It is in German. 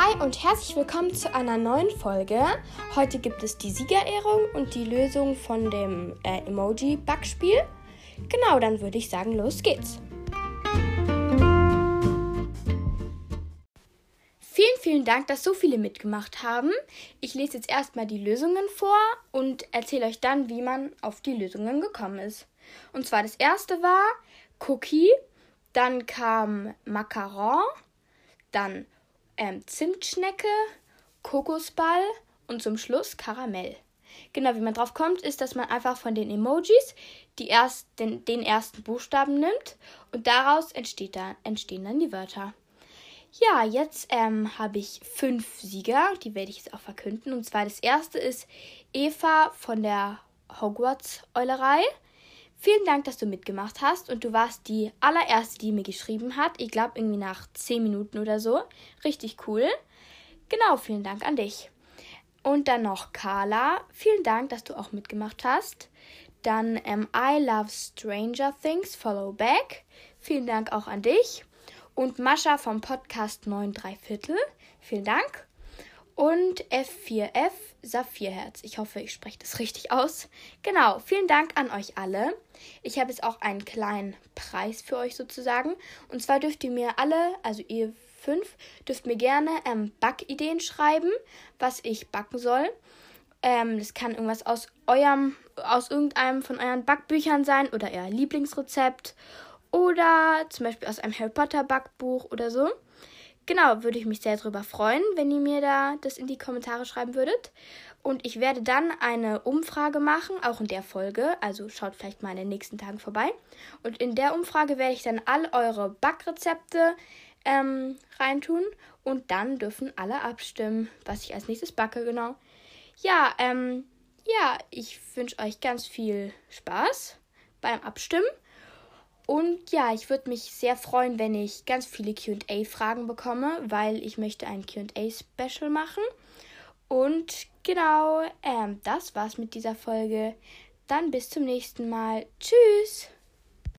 Hi und herzlich willkommen zu einer neuen Folge. Heute gibt es die Siegerehrung und die Lösung von dem äh, Emoji-Backspiel. Genau, dann würde ich sagen, los geht's. Vielen, vielen Dank, dass so viele mitgemacht haben. Ich lese jetzt erstmal die Lösungen vor und erzähle euch dann, wie man auf die Lösungen gekommen ist. Und zwar das erste war Cookie, dann kam Macaron, dann ähm, Zimtschnecke, Kokosball und zum Schluss Karamell. Genau, wie man drauf kommt, ist, dass man einfach von den Emojis die erst, den, den ersten Buchstaben nimmt und daraus entsteht da, entstehen dann die Wörter. Ja, jetzt ähm, habe ich fünf Sieger, die werde ich jetzt auch verkünden. Und zwar das erste ist Eva von der Hogwarts-Eulerei. Vielen Dank, dass du mitgemacht hast und du warst die allererste, die mir geschrieben hat. Ich glaube irgendwie nach 10 Minuten oder so. Richtig cool. Genau, vielen Dank an dich. Und dann noch Carla. Vielen Dank, dass du auch mitgemacht hast. Dann ähm, I Love Stranger Things, Follow Back. Vielen Dank auch an dich. Und Mascha vom Podcast 9 3 Viertel. Vielen Dank und F4F Saphirherz. Ich hoffe, ich spreche das richtig aus. Genau, vielen Dank an euch alle. Ich habe jetzt auch einen kleinen Preis für euch sozusagen. Und zwar dürft ihr mir alle, also ihr fünf, dürft mir gerne ähm, Backideen schreiben, was ich backen soll. Ähm, das kann irgendwas aus eurem, aus irgendeinem von euren Backbüchern sein oder euer Lieblingsrezept oder zum Beispiel aus einem Harry Potter Backbuch oder so. Genau, würde ich mich sehr darüber freuen, wenn ihr mir da das in die Kommentare schreiben würdet. Und ich werde dann eine Umfrage machen, auch in der Folge. Also schaut vielleicht mal in den nächsten Tagen vorbei. Und in der Umfrage werde ich dann all eure Backrezepte ähm, reintun. Und dann dürfen alle abstimmen, was ich als nächstes backe, genau. Ja, ähm, ja, ich wünsche euch ganz viel Spaß beim Abstimmen. Und ja, ich würde mich sehr freuen, wenn ich ganz viele QA-Fragen bekomme, weil ich möchte ein QA-Special machen. Und genau, ähm, das war's mit dieser Folge. Dann bis zum nächsten Mal. Tschüss!